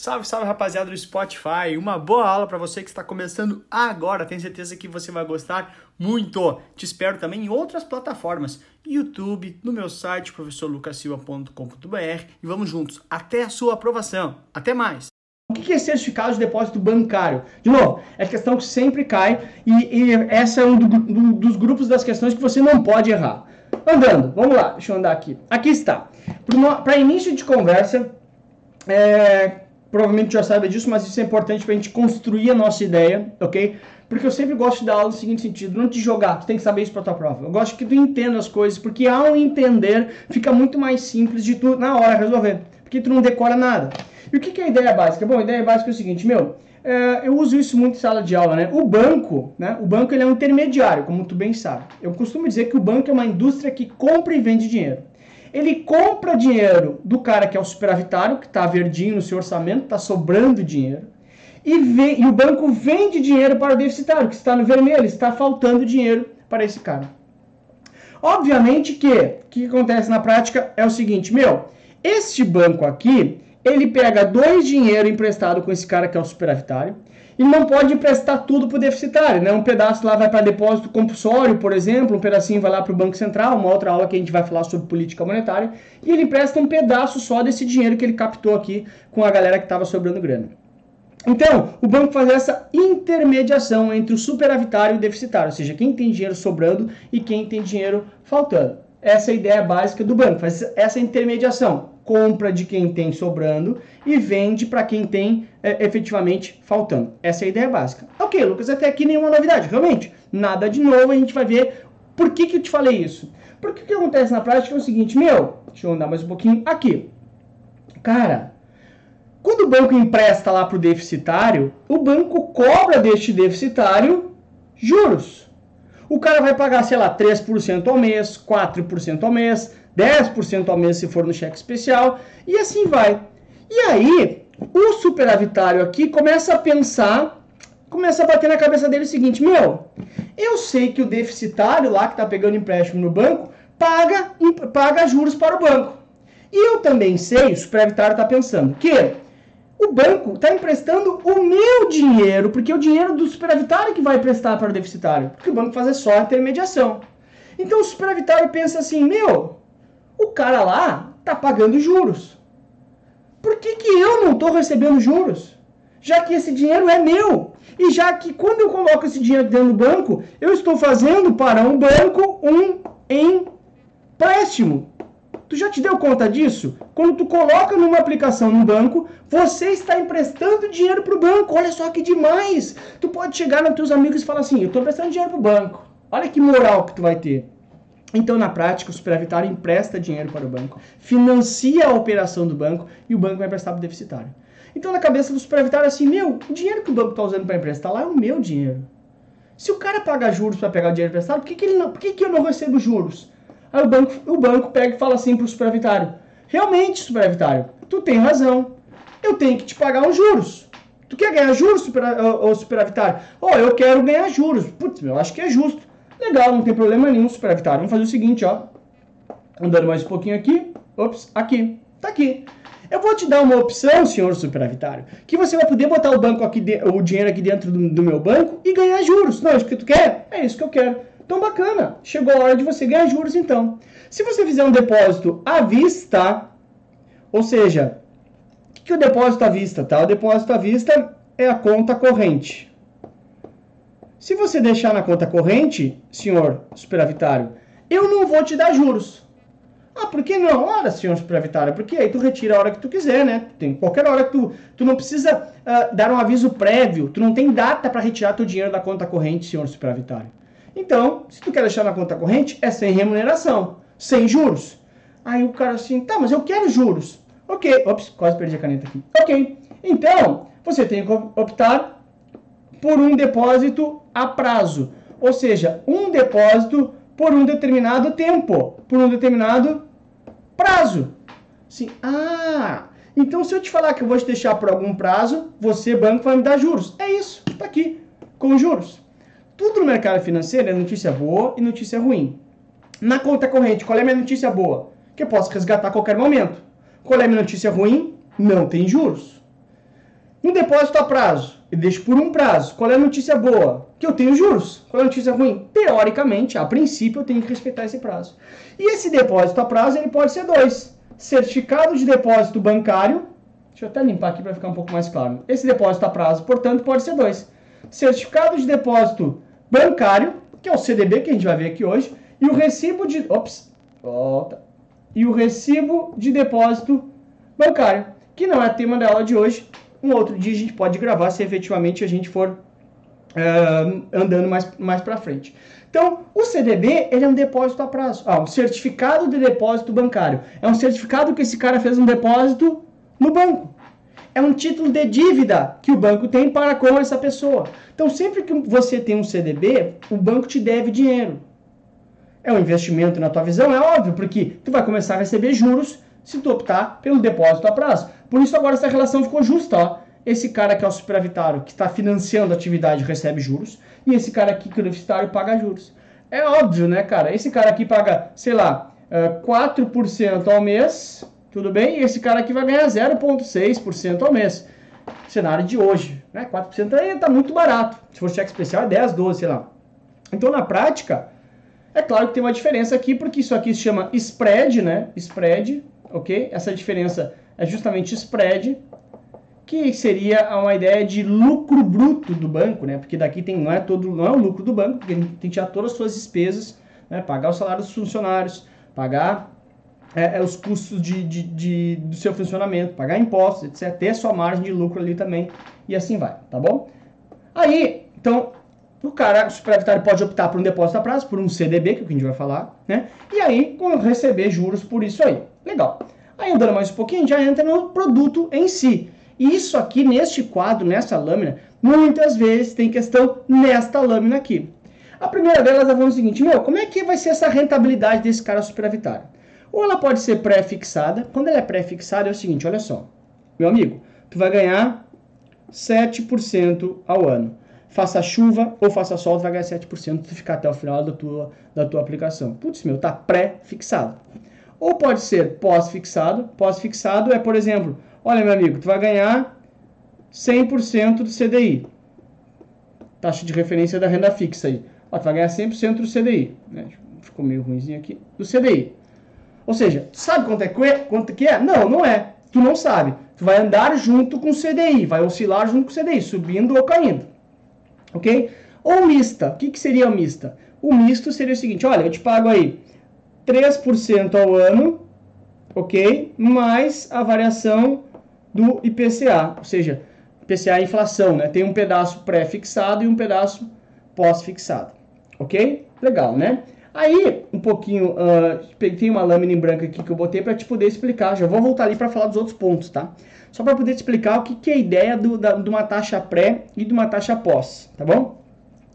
Salve, salve rapaziada do Spotify. Uma boa aula para você que está começando agora. Tenho certeza que você vai gostar muito. Te espero também em outras plataformas, YouTube, no meu site professorlucasilva.com.br e vamos juntos até a sua aprovação. Até mais. O que é certificado de depósito bancário? De novo, é questão que sempre cai e, e essa é um do, do, dos grupos das questões que você não pode errar. Andando, vamos lá, deixa eu andar aqui. Aqui está. Para início de conversa, é, provavelmente já sabe disso, mas isso é importante para a gente construir a nossa ideia, ok? Porque eu sempre gosto de dar aula no seguinte sentido, não te jogar, tu tem que saber isso para tua prova. Eu gosto que tu entenda as coisas, porque ao entender fica muito mais simples de tu na hora resolver, porque tu não decora nada. E o que, que é a ideia básica? Bom, a ideia básica é o seguinte, meu, é, eu uso isso muito em sala de aula, né? O banco, né? O banco ele é um intermediário, como tu bem sabe. Eu costumo dizer que o banco é uma indústria que compra e vende dinheiro. Ele compra dinheiro do cara que é o superavitário, que está verdinho no seu orçamento, está sobrando dinheiro. E, vem, e o banco vende dinheiro para o deficitário, que está no vermelho, está faltando dinheiro para esse cara. Obviamente que o que acontece na prática é o seguinte, meu, este banco aqui, ele pega dois dinheiro emprestado com esse cara que é o superavitário, e não pode emprestar tudo para o deficitário, né? Um pedaço lá vai para depósito compulsório, por exemplo, um pedacinho vai lá para o Banco Central, uma outra aula que a gente vai falar sobre política monetária, e ele empresta um pedaço só desse dinheiro que ele captou aqui com a galera que estava sobrando grana. Então, o banco faz essa intermediação entre o superavitário e o deficitário, ou seja, quem tem dinheiro sobrando e quem tem dinheiro faltando. Essa é a ideia básica do banco, faz essa intermediação compra de quem tem sobrando e vende para quem tem é, efetivamente faltando. Essa é a ideia básica. Ok, Lucas, até aqui nenhuma novidade, realmente. Nada de novo, a gente vai ver por que, que eu te falei isso. Porque o que acontece na prática é o seguinte, meu, deixa eu andar mais um pouquinho aqui. Cara, quando o banco empresta lá para o deficitário, o banco cobra deste deficitário juros. O cara vai pagar, sei lá, 3% ao mês, 4% ao mês, 10% ao mês se for no cheque especial, e assim vai. E aí, o superavitário aqui começa a pensar, começa a bater na cabeça dele o seguinte: meu, eu sei que o deficitário lá que está pegando empréstimo no banco paga, paga juros para o banco. E eu também sei, o superavitário está pensando, que o banco está emprestando o meu dinheiro, porque é o dinheiro do superavitário que vai prestar para o deficitário, porque o banco faz só a intermediação. Então o superavitário pensa assim: meu, o cara lá tá pagando juros. Por que, que eu não estou recebendo juros? Já que esse dinheiro é meu. E já que quando eu coloco esse dinheiro dentro do banco, eu estou fazendo para um banco um empréstimo. Tu já te deu conta disso? Quando tu coloca numa aplicação no banco, você está emprestando dinheiro para o banco. Olha só que demais! Tu pode chegar nos teus amigos e falar assim: Eu estou emprestando dinheiro para o banco. Olha que moral que tu vai ter. Então, na prática, o superavitário empresta dinheiro para o banco, financia a operação do banco e o banco vai prestar para o deficitário. Então, na cabeça do superavitário, é assim: meu, o dinheiro que o banco está usando para emprestar lá é o meu dinheiro. Se o cara paga juros para pegar o dinheiro emprestado, por que, que, ele não, por que, que eu não recebo juros? Aí o banco, o banco pega e fala assim para o superavitário: realmente, superavitário, tu tem razão. Eu tenho que te pagar os juros. Tu quer ganhar juros, super, superavitário? Oh, eu quero ganhar juros. Putz, eu acho que é justo. Legal, não tem problema nenhum, superavitário. Vamos fazer o seguinte, ó. Andando mais um pouquinho aqui. Ops, aqui. Tá aqui. Eu vou te dar uma opção, senhor superavitário, que você vai poder botar o banco aqui, de, o dinheiro aqui dentro do, do, meu banco e ganhar juros. Não é isso que tu quer? É isso que eu quero. Então bacana. Chegou a hora de você ganhar juros então. Se você fizer um depósito à vista, ou seja, o que, que é o depósito à vista? Tá? O depósito à vista é a conta corrente. Se você deixar na conta corrente, senhor superavitário, eu não vou te dar juros. Ah, por que não? Ora, senhor superavitário, porque aí tu retira a hora que tu quiser, né? Tem qualquer hora que tu, tu não precisa uh, dar um aviso prévio, tu não tem data para retirar teu dinheiro da conta corrente, senhor superavitário. Então, se tu quer deixar na conta corrente, é sem remuneração, sem juros. Aí o cara assim, tá, mas eu quero juros. Ok, ops, quase perdi a caneta aqui. Ok, então você tem que optar por um depósito a prazo, ou seja, um depósito por um determinado tempo, por um determinado prazo. Sim, ah, então se eu te falar que eu vou te deixar por algum prazo, você, banco, vai me dar juros. É isso, está aqui, com juros. Tudo no mercado financeiro é notícia boa e notícia ruim. Na conta corrente, qual é a minha notícia boa? Que eu posso resgatar a qualquer momento. Qual é a minha notícia ruim? Não tem juros. No depósito a prazo, eu deixo por um prazo. Qual é a notícia boa? Que eu tenho juros. Qual é a notícia ruim? Teoricamente, a princípio, eu tenho que respeitar esse prazo. E esse depósito a prazo, ele pode ser dois. Certificado de depósito bancário. Deixa eu até limpar aqui para ficar um pouco mais claro. Esse depósito a prazo, portanto, pode ser dois. Certificado de depósito bancário, que é o CDB que a gente vai ver aqui hoje, e o recibo de... Ops, volta. E o recibo de depósito bancário, que não é tema da aula de hoje, um outro dia a gente pode gravar se efetivamente a gente for uh, andando mais, mais para frente. Então, o CDB ele é um depósito a prazo. Ah, um certificado de depósito bancário. É um certificado que esse cara fez um depósito no banco. É um título de dívida que o banco tem para com essa pessoa. Então, sempre que você tem um CDB, o banco te deve dinheiro. É um investimento na tua visão, é óbvio, porque tu vai começar a receber juros se tu optar pelo depósito a prazo. Por isso agora essa relação ficou justa, ó. Esse cara que é o superavitário, que está financiando a atividade, recebe juros, e esse cara aqui, que é o deficitário, paga juros. É óbvio, né, cara? Esse cara aqui paga, sei lá, 4% eh, ao mês, tudo bem? E esse cara aqui vai ganhar 0,6% ao mês. Cenário de hoje, né? 4% aí tá muito barato. Se for cheque especial é 10, 12, sei lá. Então, na prática, é claro que tem uma diferença aqui, porque isso aqui se chama spread, né? Spread, ok? Essa diferença é justamente spread, que seria uma ideia de lucro bruto do banco, né? Porque daqui tem, não é todo, não é o lucro do banco, porque tem que tirar todas as suas despesas, né? pagar o salário dos funcionários, pagar é, é, os custos de, de, de, do seu funcionamento, pagar impostos, etc. Ter sua margem de lucro ali também, e assim vai, tá bom? Aí, então, o cara, o superavitário pode optar por um depósito a prazo, por um CDB, que é o que a gente vai falar, né? E aí, receber juros por isso aí. Legal. Aí andando mais um pouquinho, já entra no produto em si. E isso aqui, neste quadro, nessa lâmina, muitas vezes tem questão nesta lâmina aqui. A primeira delas, ela vai o seguinte, meu, como é que vai ser essa rentabilidade desse cara superavitário? Ou ela pode ser pré-fixada. Quando ela é pré-fixada, é o seguinte, olha só. Meu amigo, tu vai ganhar 7% ao ano. Faça chuva ou faça sol, tu vai ganhar 7% se ficar até o final da tua, da tua aplicação. Putz, meu, tá pré-fixado. Ou pode ser pós-fixado. Pós-fixado é, por exemplo, olha meu amigo, tu vai ganhar 100% do CDI. Taxa de referência da renda fixa aí. Ó, tu vai ganhar 100% do CDI. Né? Ficou meio ruimzinho aqui. Do CDI. Ou seja, tu sabe quanto é, quanto que é? Não, não é. Tu não sabe. Tu vai andar junto com o CDI, vai oscilar junto com o CDI, subindo ou caindo. Ok? Ou mista. O que, que seria o mista? O misto seria o seguinte, olha, eu te pago aí 3% ao ano, ok? Mais a variação do IPCA, ou seja, IPCA é inflação, né? Tem um pedaço pré-fixado e um pedaço pós-fixado, ok? Legal, né? Aí, um pouquinho, uh, tem uma lâmina em branco aqui que eu botei para te poder explicar. Já vou voltar ali para falar dos outros pontos, tá? Só para poder te explicar o que, que é a ideia do, da, de uma taxa pré e de uma taxa pós, tá bom?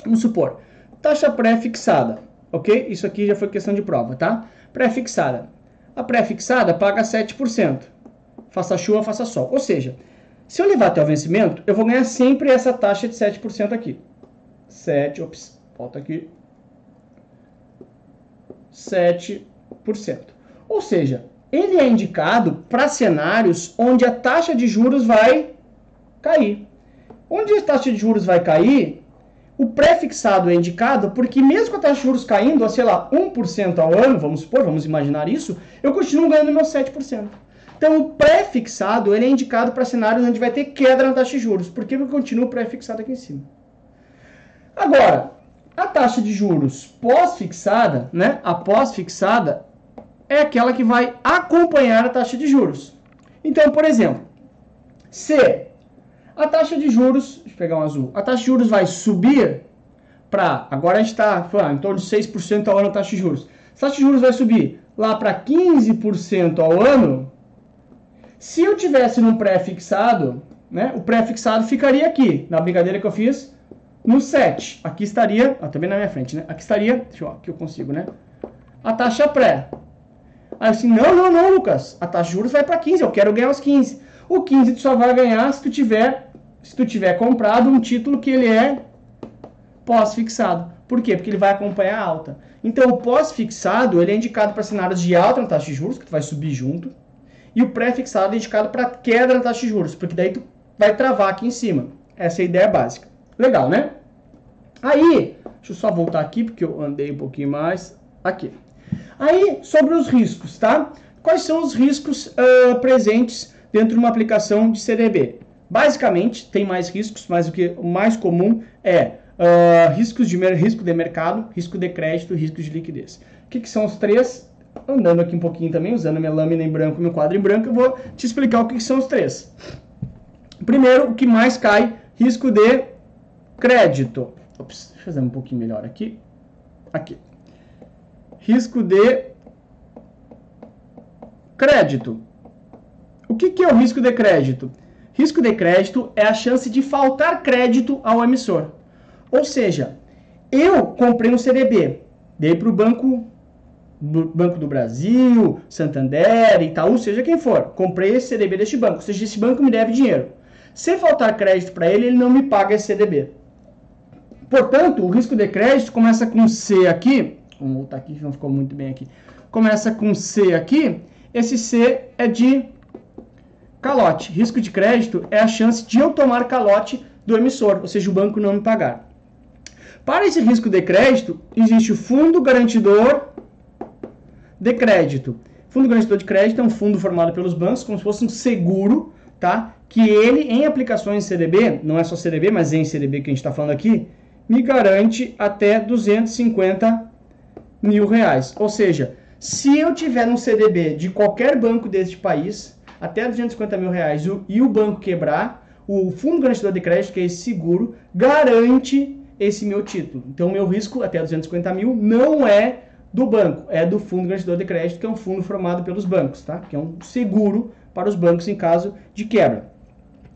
Vamos supor, taxa pré fixada ok? Isso aqui já foi questão de prova, tá? Pré-fixada. A pré-fixada paga 7%. Faça chuva, faça sol. Ou seja, se eu levar até o vencimento, eu vou ganhar sempre essa taxa de 7% aqui. 7, ops, volta aqui. 7%. Ou seja, ele é indicado para cenários onde a taxa de juros vai cair. Onde a taxa de juros vai cair, o pré-fixado é indicado porque mesmo com a taxa de juros caindo a, sei lá, 1% ao ano, vamos supor, vamos imaginar isso, eu continuo ganhando meus 7%. Então, o pré-fixado ele é indicado para cenários onde vai ter queda na taxa de juros, porque eu continuo pré-fixado aqui em cima. Agora, a taxa de juros pós-fixada, né, a pós-fixada, é aquela que vai acompanhar a taxa de juros. Então, por exemplo, se a taxa de juros, deixa eu pegar um azul, a taxa de juros vai subir para, agora está em torno de 6% ao ano a taxa de juros. A taxa de juros vai subir lá para 15% ao ano. Se eu tivesse num pré-fixado, né, o pré-fixado ficaria aqui, na brincadeira que eu fiz, no 7. Aqui estaria, ó, também na minha frente, né? Aqui estaria, deixa eu, eu consigo, né? A taxa pré. Aí assim, não, não, não, Lucas, a taxa de juros vai para 15, eu quero ganhar os 15. O 15 tu só vai ganhar se tu tiver, se tu tiver comprado um título que ele é pós-fixado. Por quê? Porque ele vai acompanhar a alta. Então, o pós-fixado ele é indicado para cenários de alta na taxa de juros, que tu vai subir junto. E o pré-fixado é indicado para queda na taxa de juros, porque daí tu vai travar aqui em cima. Essa é a ideia básica. Legal, né? Aí, deixa eu só voltar aqui, porque eu andei um pouquinho mais. Aqui. Aí, sobre os riscos, tá? Quais são os riscos uh, presentes dentro de uma aplicação de CDB? Basicamente, tem mais riscos, mas o que o mais comum é uh, riscos de risco de mercado, risco de crédito, risco de liquidez. O que, que são os três? Andando aqui um pouquinho também, usando minha lâmina em branco meu quadro em branco, eu vou te explicar o que, que são os três. Primeiro, o que mais cai, risco de crédito. Ops, deixa eu fazer um pouquinho melhor aqui. Aqui. Risco de crédito. O que, que é o risco de crédito? Risco de crédito é a chance de faltar crédito ao emissor. Ou seja, eu comprei um CDB, dei para o banco, banco do Brasil, Santander, Itaú, seja quem for. Comprei esse CDB deste banco, ou seja, esse banco me deve dinheiro. Se faltar crédito para ele, ele não me paga esse CDB. Portanto, o risco de crédito começa com C aqui. Vamos voltar aqui, não ficou muito bem aqui. Começa com C aqui. Esse C é de calote. Risco de crédito é a chance de eu tomar calote do emissor, ou seja, o banco não me pagar. Para esse risco de crédito, existe o fundo garantidor de crédito. Fundo garantidor de crédito é um fundo formado pelos bancos, como se fosse um seguro, tá? Que ele, em aplicações CDB, não é só CDB, mas em CDB que a gente está falando aqui, me garante até 250 mil reais. Ou seja, se eu tiver um CDB de qualquer banco deste país, até 250 mil reais, e o banco quebrar, o Fundo Garantidor de Crédito, que é esse seguro, garante esse meu título. Então, meu risco até 250 mil não é do banco, é do Fundo Garantidor de Crédito, que é um fundo formado pelos bancos, tá? Que é um seguro para os bancos em caso de quebra.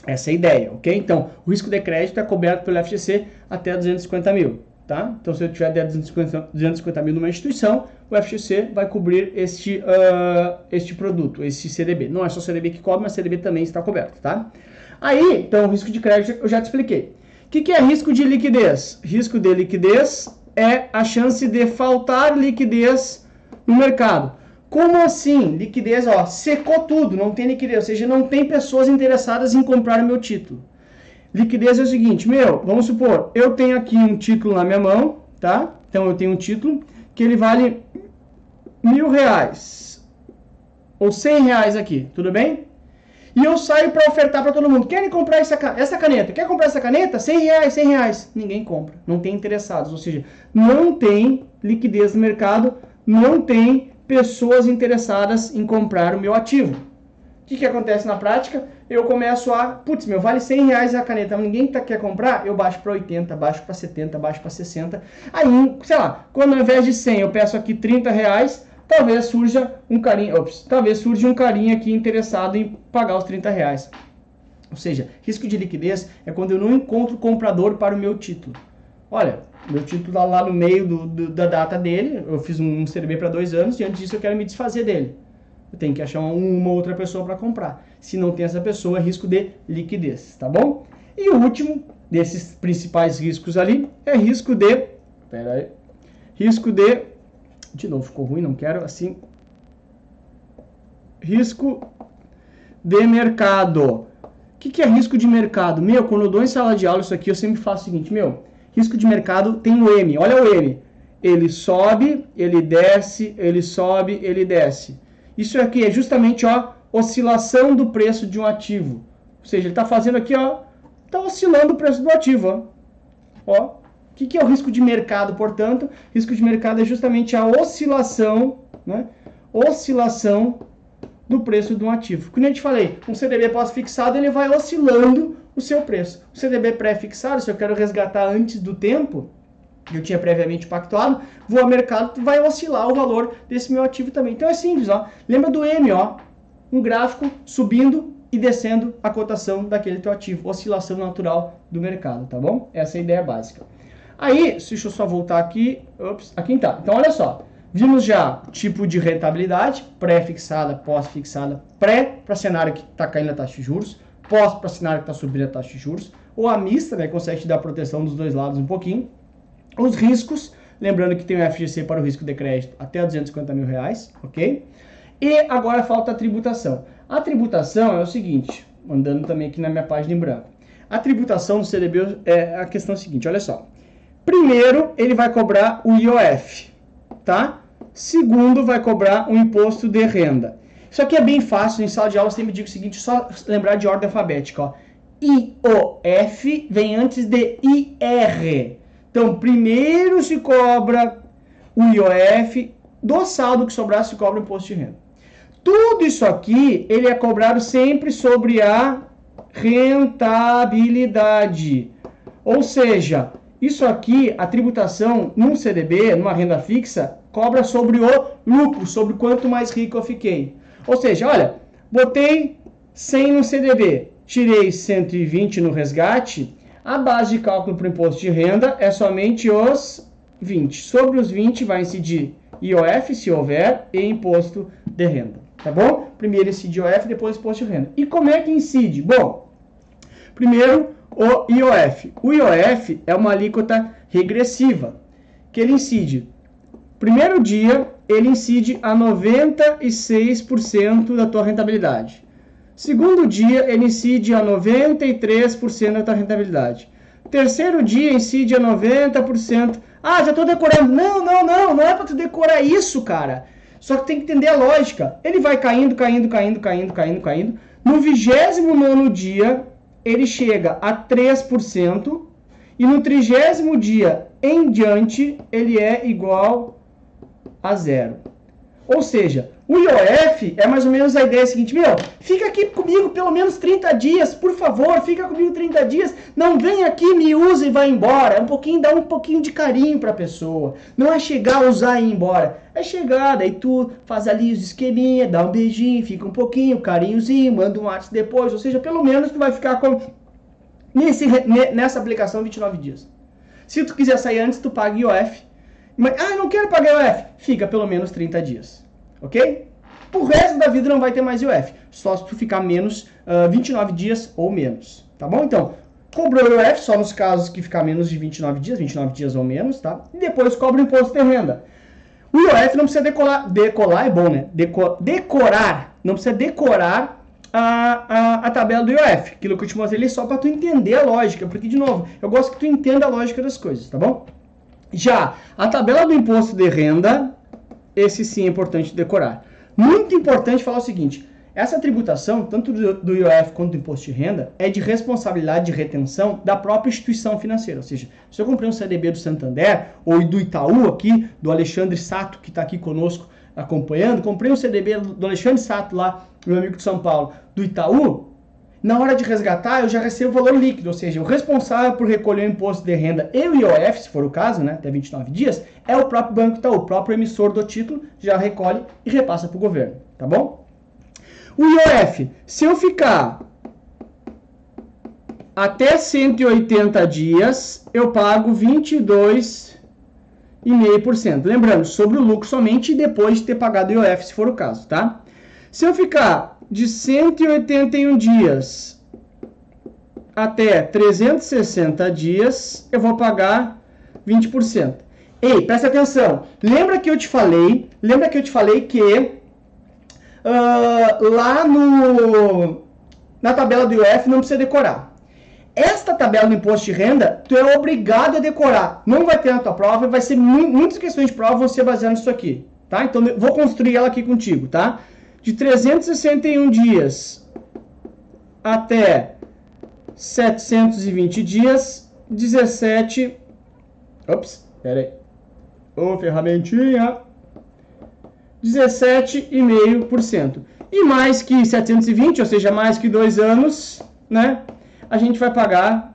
Essa é a ideia, ok? Então, o risco de crédito é coberto pelo FGC até 250 mil, tá? Então, se eu tiver até 250, 250 mil numa instituição, o FGC vai cobrir este, uh, este produto, esse CDB. Não é só CDB que cobre, mas CDB também está coberto, tá? Aí, então, o risco de crédito eu já te expliquei. O que, que é risco de liquidez? Risco de liquidez é a chance de faltar liquidez no mercado. Como assim? Liquidez, ó, secou tudo, não tem liquidez, ou seja, não tem pessoas interessadas em comprar o meu título. Liquidez é o seguinte, meu, vamos supor, eu tenho aqui um título na minha mão, tá? Então eu tenho um título que ele vale mil reais ou cem reais aqui, tudo bem? E eu saio para ofertar para todo mundo. Querem comprar essa, essa caneta? Quer comprar essa caneta? 100 reais, 100 reais. Ninguém compra. Não tem interessados. Ou seja, não tem liquidez no mercado, não tem pessoas interessadas em comprar o meu ativo. O que, que acontece na prática? Eu começo a, putz, meu, vale 100 reais a caneta, ninguém tá, quer comprar, eu baixo para 80, baixo para 70, baixo para 60. Aí, sei lá, quando ao invés de 100 eu peço aqui 30 reais, talvez surja um carinha, ops, talvez surja um carinha aqui interessado em pagar os 30 reais. Ou seja, risco de liquidez é quando eu não encontro comprador para o meu título. Olha, meu título está lá no meio do, do, da data dele, eu fiz um CDB para dois anos e antes disso eu quero me desfazer dele. Eu tenho que achar uma outra pessoa para comprar. Se não tem essa pessoa, é risco de liquidez, tá bom? E o último desses principais riscos ali é risco de. Pera aí. Risco de de novo, ficou ruim, não quero assim. Risco de mercado. O que, que é risco de mercado? Meu, quando eu dou em sala de aula isso aqui, eu sempre faço o seguinte, meu, risco de mercado tem o M, olha o M. Ele sobe, ele desce, ele sobe, ele desce. Isso aqui é justamente, ó, oscilação do preço de um ativo. Ou seja, ele está fazendo aqui, ó, está oscilando o preço do ativo, ó. ó que, que é o risco de mercado, portanto? Risco de mercado é justamente a oscilação, né? Oscilação do preço de um ativo. Como eu te falei, um CDB pós-fixado ele vai oscilando o seu preço. O CDB pré-fixado, se eu quero resgatar antes do tempo, que eu tinha previamente pactuado, vou ao mercado, vai oscilar o valor desse meu ativo também. Então é simples, ó. Lembra do M, ó. Um gráfico subindo e descendo a cotação daquele teu ativo. Oscilação natural do mercado, tá bom? Essa é a ideia básica. Aí, deixa eu só voltar aqui. Ops, aqui está. Então, olha só. Vimos já tipo de rentabilidade, pré-fixada, pós-fixada, pré para cenário que está caindo a taxa de juros, pós para cenário que está subindo a taxa de juros, ou a mista, né, consegue te dar proteção dos dois lados um pouquinho. Os riscos, lembrando que tem o FGC para o risco de crédito até 250 mil reais, ok? E agora falta a tributação. A tributação é o seguinte, mandando também aqui na minha página em branco. A tributação do CDB é a questão seguinte, olha só. Primeiro, ele vai cobrar o IOF, tá? Segundo, vai cobrar o imposto de renda. Isso aqui é bem fácil, em sala de aula sempre digo o seguinte, só lembrar de ordem alfabética, ó. IOF vem antes de IR. Então, primeiro se cobra o IOF, do saldo que sobrar se cobra o imposto de renda. Tudo isso aqui, ele é cobrado sempre sobre a rentabilidade. Ou seja, isso aqui, a tributação num CDB, numa renda fixa, cobra sobre o lucro, sobre quanto mais rico eu fiquei. Ou seja, olha, botei 100 no CDB, tirei 120 no resgate, a base de cálculo para o imposto de renda é somente os 20. Sobre os 20 vai incidir IOF, se houver, e imposto de renda. Tá bom? Primeiro incide IOF, depois imposto de renda. E como é que incide? Bom, primeiro o IOF. O IOF é uma alíquota regressiva, que ele incide. Primeiro dia, ele incide a 96% da tua rentabilidade. Segundo dia, ele incide a 93% da rentabilidade. Terceiro dia, incide a 90%. Ah, já estou decorando. Não, não, não, não é para tu decorar isso, cara. Só que tem que entender a lógica. Ele vai caindo, caindo, caindo, caindo, caindo, caindo. No 29 dia, ele chega a 3%. E no trigésimo dia em diante, ele é igual a zero. Ou seja, o IOF é mais ou menos a ideia seguinte, meu, fica aqui comigo pelo menos 30 dias, por favor, fica comigo 30 dias, não vem aqui, me usa e vai embora. É um pouquinho, dá um pouquinho de carinho pra pessoa. Não é chegar, usar e ir embora. É chegar, daí tu faz ali os esqueminha, dá um beijinho, fica um pouquinho, carinhozinho, manda um WhatsApp depois, ou seja, pelo menos tu vai ficar com nesse, nessa aplicação 29 dias. Se tu quiser sair antes, tu paga IOF. Mas, ah, não quero pagar IOF. Fica pelo menos 30 dias ok? O resto da vida não vai ter mais IOF, só se tu ficar menos uh, ah, 29 dias ou menos, tá bom? Então, cobrou IOF só nos casos que ficar menos de 29 dias, 29 dias ou menos, tá? E depois cobra o imposto de renda. O IOF não precisa decolar, decolar é bom, né? Deco, decorar, não precisa decorar a, a, a, tabela do IOF, aquilo que eu te mostrei ali só para tu entender a lógica, porque, de novo, eu gosto que tu entenda a lógica das coisas, tá bom? Já a tabela do imposto de renda, esse sim é importante decorar. Muito importante falar o seguinte: essa tributação, tanto do IOF quanto do imposto de renda, é de responsabilidade de retenção da própria instituição financeira. Ou seja, se eu comprei um CDB do Santander ou do Itaú aqui, do Alexandre Sato, que está aqui conosco acompanhando, comprei um CDB do Alexandre Sato lá, meu amigo de São Paulo, do Itaú, na hora de resgatar, eu já recebo o valor líquido, ou seja, o responsável por recolher o imposto de renda e o IOF, se for o caso, né, até 29 dias, é o próprio Banco Itaú, o próprio emissor do título já recolhe e repassa para o governo, tá bom? O IOF, se eu ficar até 180 dias, eu pago 22,5%. Lembrando, sobre o lucro somente depois de ter pagado o IOF, se for o caso, tá? Se eu ficar de 181 dias até 360 dias, eu vou pagar 20%. Ei, presta atenção. Lembra que eu te falei, lembra que eu te falei que uh, lá no na tabela do IOF não precisa decorar. Esta tabela do imposto de renda, tu é obrigado a decorar. Não vai ter na tua prova, vai ser muitas questões de prova vão ser baseadas nisso aqui, tá? Então vou construir ela aqui contigo, tá? De 361 dias até 720 dias, 17. Ops, pera aí. Ô, ferramentinha. 17,5%. E mais que 720, ou seja, mais que dois anos, né? A gente vai pagar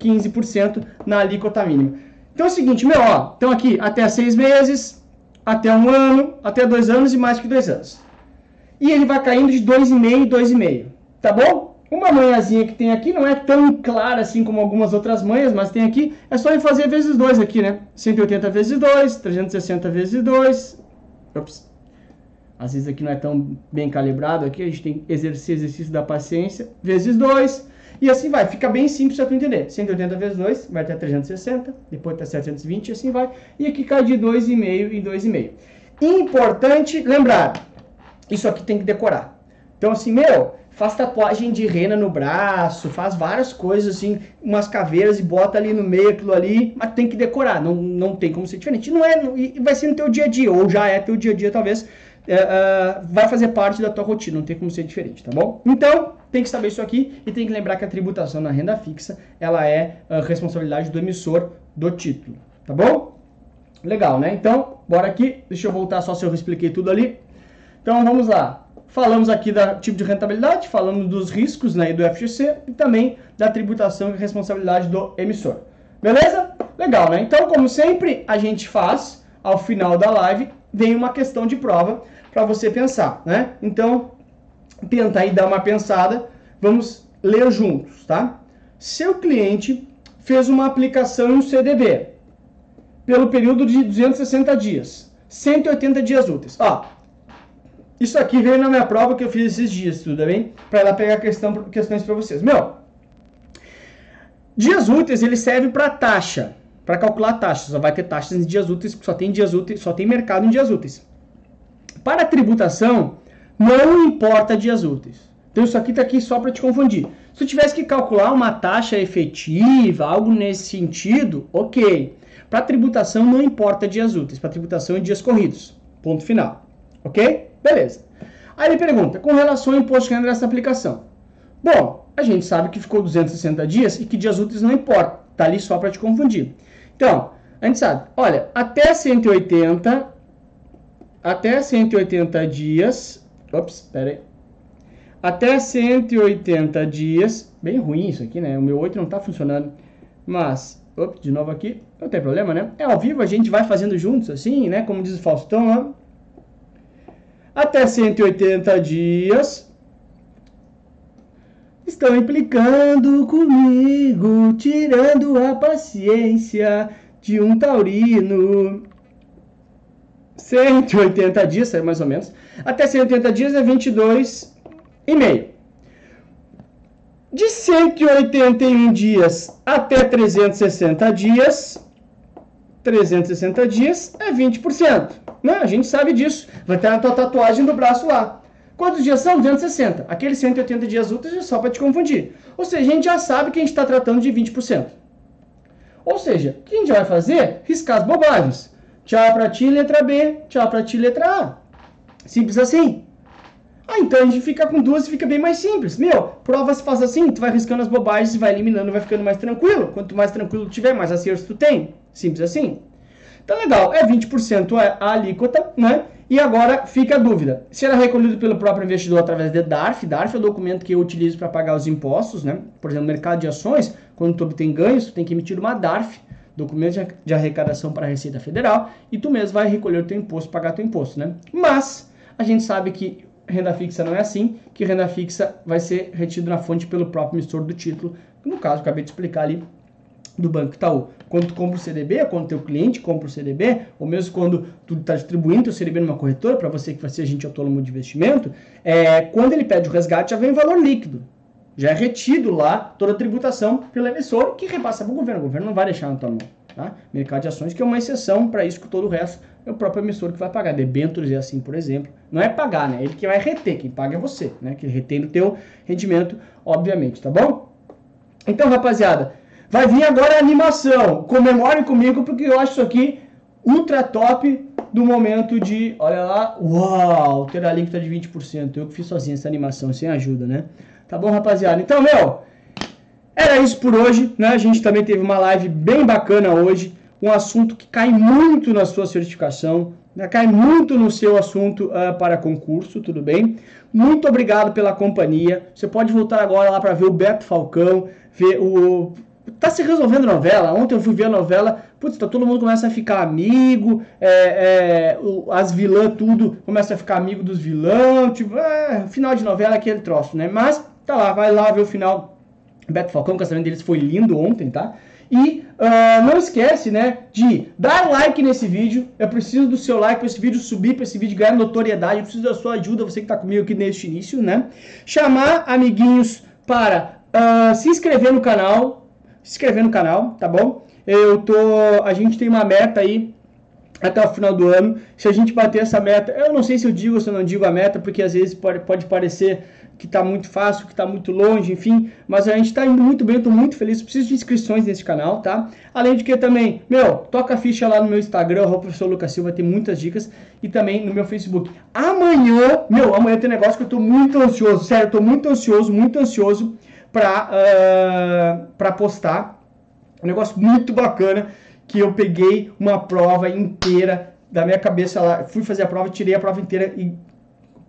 15% na alíquota mínima. Então é o seguinte, meu, ó, então aqui até seis meses, até um ano, até dois anos e mais que dois anos e ele vai caindo de 2,5 e 2,5, tá bom? Uma manhãzinha que tem aqui não é tão clara assim como algumas outras manhas, mas tem aqui, é só fazer vezes 2 aqui, né? 180 vezes 2, 360 vezes 2, ops, às vezes aqui não é tão bem calibrado aqui, a gente tem que exercer exercício da paciência, vezes 2, e assim vai, fica bem simples para tu entender. 180 vezes 2 vai até 360, depois até 720 e assim vai. E aqui cai de 2,5 em 2,5. Importante lembrar, isso aqui tem que decorar. Então, assim, meu, faz tatuagem de rena no braço, faz várias coisas assim, umas caveiras e bota ali no meio aquilo ali, mas tem que decorar, não, não tem como ser diferente. Não é, e vai ser no teu dia a dia, ou já é teu dia a dia talvez, é, uh, vai fazer parte da tua rotina, não tem como ser diferente, tá bom? Então, tem que saber isso aqui e tem que lembrar que a tributação na renda fixa, ela é a responsabilidade do emissor do título, tá bom? Legal, né? Então, bora aqui, deixa eu voltar só se eu expliquei tudo ali. Então, vamos lá. Falamos aqui do tipo de rentabilidade, falamos dos riscos né, do FGC e também da tributação e responsabilidade do emissor. Beleza? Legal, né? Então, como sempre, a gente faz, ao final da live, vem uma questão de prova para você pensar, né? Então, tenta aí dar uma pensada, vamos ler juntos, tá? Seu cliente fez uma aplicação em um CDB pelo período de 260 dias, 180 dias úteis. Ó, isso aqui veio na minha prova que eu fiz esses dias, tudo bem? Para ela pegar questão, questões para vocês. Meu, dias úteis ele serve para taxa, para calcular taxa. Só vai ter taxas em dias úteis, só tem dias úteis, só tem mercado em dias úteis. Para tributação, não importa dias úteis. Então isso aqui está aqui só para te confundir. Se eu tivesse que calcular uma taxa efetiva, algo nesse sentido, ok. Para tributação não importa dias úteis, para tributação é dias corridos. Ponto final. Ok? Beleza. Aí ele pergunta, com relação ao imposto de renda dessa aplicação. Bom, a gente sabe que ficou 260 dias e que dias úteis não importa. Tá ali só para te confundir. Então, a gente sabe, olha, até 180, até 180 dias, ops, pera aí. Até 180 dias, bem ruim isso aqui, né? O meu 8 não tá funcionando. Mas, ops, de novo aqui, não tem problema, né? É ao vivo, a gente vai fazendo juntos, assim, né? Como diz o Faustão, ó até 180 dias estão implicando comigo, tirando a paciência de um taurino. 180 dias, mais ou menos. Até 180 dias é 22 e meio. De 181 dias até 360 dias, 360 dias é 20%. Né? A gente sabe disso. Vai ter a tua tatuagem do braço lá. Quantos dias são? 260. Aqueles 180 dias úteis é só para te confundir. Ou seja, a gente já sabe que a gente está tratando de 20%. Ou seja, o que a gente vai fazer? Riscar as bobagens. Tchau para ti, letra B. Tchau para ti, letra A. Simples assim. Ah, então a gente fica com duas e fica bem mais simples. Meu, prova se faz assim, tu vai riscando as bobagens, vai eliminando, vai ficando mais tranquilo. Quanto mais tranquilo tu tiver, mais acertos tu tem. Simples assim. Então, legal, é 20% a alíquota, né? E agora fica a dúvida: se era recolhido pelo próprio investidor através de DARF, DARF é o documento que eu utilizo para pagar os impostos, né? Por exemplo, no mercado de ações, quando tu obtém ganhos, tu tem que emitir uma DARF, documento de arrecadação para a Receita Federal, e tu mesmo vai recolher o teu imposto, pagar teu imposto, né? Mas a gente sabe que renda fixa não é assim, que renda fixa vai ser retido na fonte pelo próprio emissor do título, no caso, acabei de explicar ali do Banco Itaú. Quando tu compra o CDB, quando teu cliente compra o CDB, ou mesmo quando tu está distribuindo o CDB numa corretora, para você que vai ser agente autônomo de investimento, é, quando ele pede o resgate, já vem valor líquido. Já é retido lá toda a tributação pelo emissor, que repassa para o governo. O governo não vai deixar na tua mão. Tá? Mercado de ações, que é uma exceção para isso, que todo o resto é o próprio emissor que vai pagar. Debêntures é assim, por exemplo. Não é pagar, né? Ele que vai reter, quem paga é você, né? Que retém no teu rendimento, obviamente, tá bom? Então, rapaziada, Vai vir agora a animação. Comemore comigo, porque eu acho isso aqui ultra top do momento de. Olha lá. Uau! Ter a link tá de 20%. Eu que fiz sozinho essa animação, sem ajuda, né? Tá bom, rapaziada? Então, meu. Era isso por hoje, né? A gente também teve uma live bem bacana hoje. Um assunto que cai muito na sua certificação, né? cai muito no seu assunto uh, para concurso, tudo bem? Muito obrigado pela companhia. Você pode voltar agora lá para ver o Beto Falcão, ver o tá se resolvendo novela. Ontem eu fui ver a novela, putz, tá, todo mundo começa a ficar amigo, é, é, as vilãs tudo começa a ficar amigo dos vilões, tipo, é, final de novela aquele troço, né? Mas tá lá, vai lá ver o final. Beto Falcão, o casamento deles foi lindo ontem, tá? E uh, não esquece, né, de dar like nesse vídeo. Eu preciso do seu like para esse vídeo subir, para esse vídeo ganhar notoriedade. Eu preciso da sua ajuda, você que está comigo aqui neste início, né? Chamar amiguinhos para uh, se inscrever no canal, se inscrever no canal, tá bom? Eu tô, a gente tem uma meta aí até o final do ano. Se a gente bater essa meta, eu não sei se eu digo ou se eu não digo a meta, porque às vezes pode, pode parecer que está muito fácil, que está muito longe, enfim, mas a gente está indo muito bem, estou muito feliz, preciso de inscrições nesse canal, tá? Além de que também, meu, toca a ficha lá no meu Instagram, o professor Lucas Silva, tem muitas dicas, e também no meu Facebook. Amanhã, meu, amanhã tem negócio que eu estou muito ansioso, sério, estou muito ansioso, muito ansioso para uh, pra postar, um negócio muito bacana, que eu peguei uma prova inteira da minha cabeça lá, fui fazer a prova, tirei a prova inteira e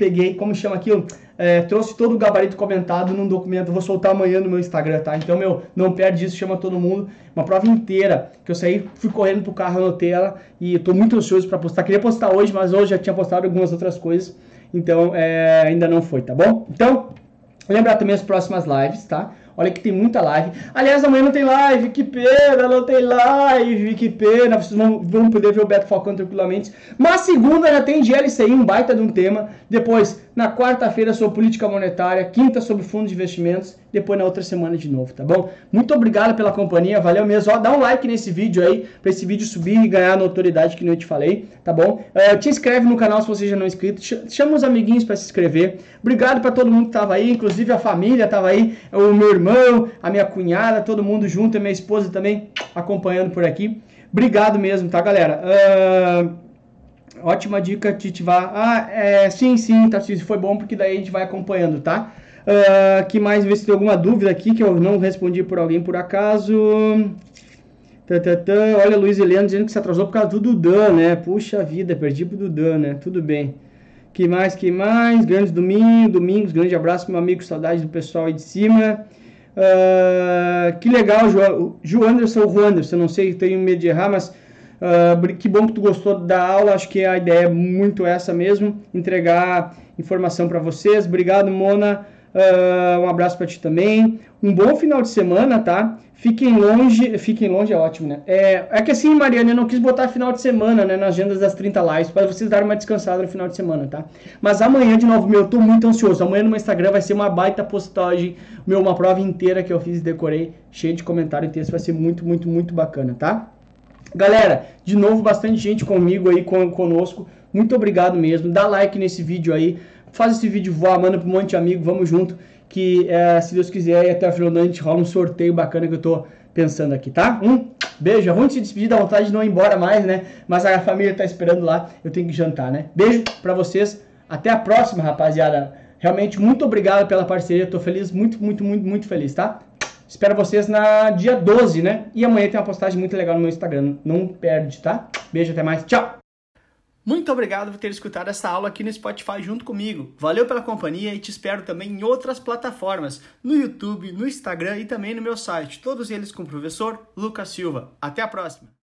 peguei, como chama aquilo? É, trouxe todo o gabarito comentado num documento, vou soltar amanhã no meu Instagram, tá? Então, meu, não perde isso, chama todo mundo. Uma prova inteira, que eu saí, fui correndo pro carro, anotei ela e tô muito ansioso para postar. Queria postar hoje, mas hoje já tinha postado algumas outras coisas, então é, ainda não foi, tá bom? Então, lembrar também as próximas lives, tá? Olha que tem muita live. Aliás, amanhã não tem live, que pena, não tem live, que pena. Vocês vão, vão poder ver o Beto Falcão tranquilamente. Mas segunda já tem GLCI, um baita de um tema. Depois, na quarta-feira, sobre política monetária. Quinta, sobre fundos de investimentos. Depois, na outra semana de novo, tá bom? Muito obrigado pela companhia, valeu mesmo. Ó, dá um like nesse vídeo aí, pra esse vídeo subir e ganhar a notoriedade que eu te falei, tá bom? Uh, te inscreve no canal se você já não é inscrito. Chama os amiguinhos para se inscrever. Obrigado para todo mundo que tava aí, inclusive a família tava aí, o meu irmão, a minha cunhada, todo mundo junto, a minha esposa também acompanhando por aqui. Obrigado mesmo, tá, galera? Uh, ótima dica, Titi vá. Ah, é, sim, sim, Tarcísio, foi bom porque daí a gente vai acompanhando, tá? Uh, que mais, ver se tem alguma dúvida aqui que eu não respondi por alguém por acaso. Olha, Luiz Helena dizendo que se atrasou por causa do Dudan, né? Puxa vida, perdi pro Dudan, né? Tudo bem. Que mais, que mais? Grandes domingos, domingos, grande abraço, meu amigo, saudade do pessoal aí de cima. Uh, que legal, João, Anderson ou Anderson, não sei, tenho medo de errar, mas uh, que bom que tu gostou da aula, acho que a ideia é muito essa mesmo, entregar informação para vocês. Obrigado, Mona. Uh, um abraço para ti também. Um bom final de semana, tá? Fiquem longe. Fiquem longe é ótimo, né? É, é que assim, Mariana, eu não quis botar final de semana, né? Nas agendas das 30 lives, para vocês darem uma descansada no final de semana, tá? Mas amanhã, de novo, meu, eu tô muito ansioso. Amanhã no meu Instagram vai ser uma baita postagem, meu, uma prova inteira que eu fiz e decorei, cheio de comentário e texto. Vai ser muito, muito, muito bacana, tá? Galera, de novo, bastante gente comigo aí, con conosco. Muito obrigado mesmo. Dá like nesse vídeo aí faz esse vídeo voar, manda para um monte de amigo, vamos junto, que é, se Deus quiser, até o final do ano a gente rola um sorteio bacana que eu tô pensando aqui, tá? Um beijo, é ruim se despedir, da vontade de não ir embora mais, né? Mas a família tá esperando lá, eu tenho que jantar, né? Beijo para vocês, até a próxima, rapaziada. Realmente, muito obrigado pela parceria, tô feliz, muito, muito, muito, muito feliz, tá? Espero vocês na dia 12, né? E amanhã tem uma postagem muito legal no meu Instagram, não perde, tá? Beijo, até mais, tchau! Muito obrigado por ter escutado essa aula aqui no Spotify junto comigo. Valeu pela companhia e te espero também em outras plataformas, no YouTube, no Instagram e também no meu site, todos eles com o professor Lucas Silva. Até a próxima!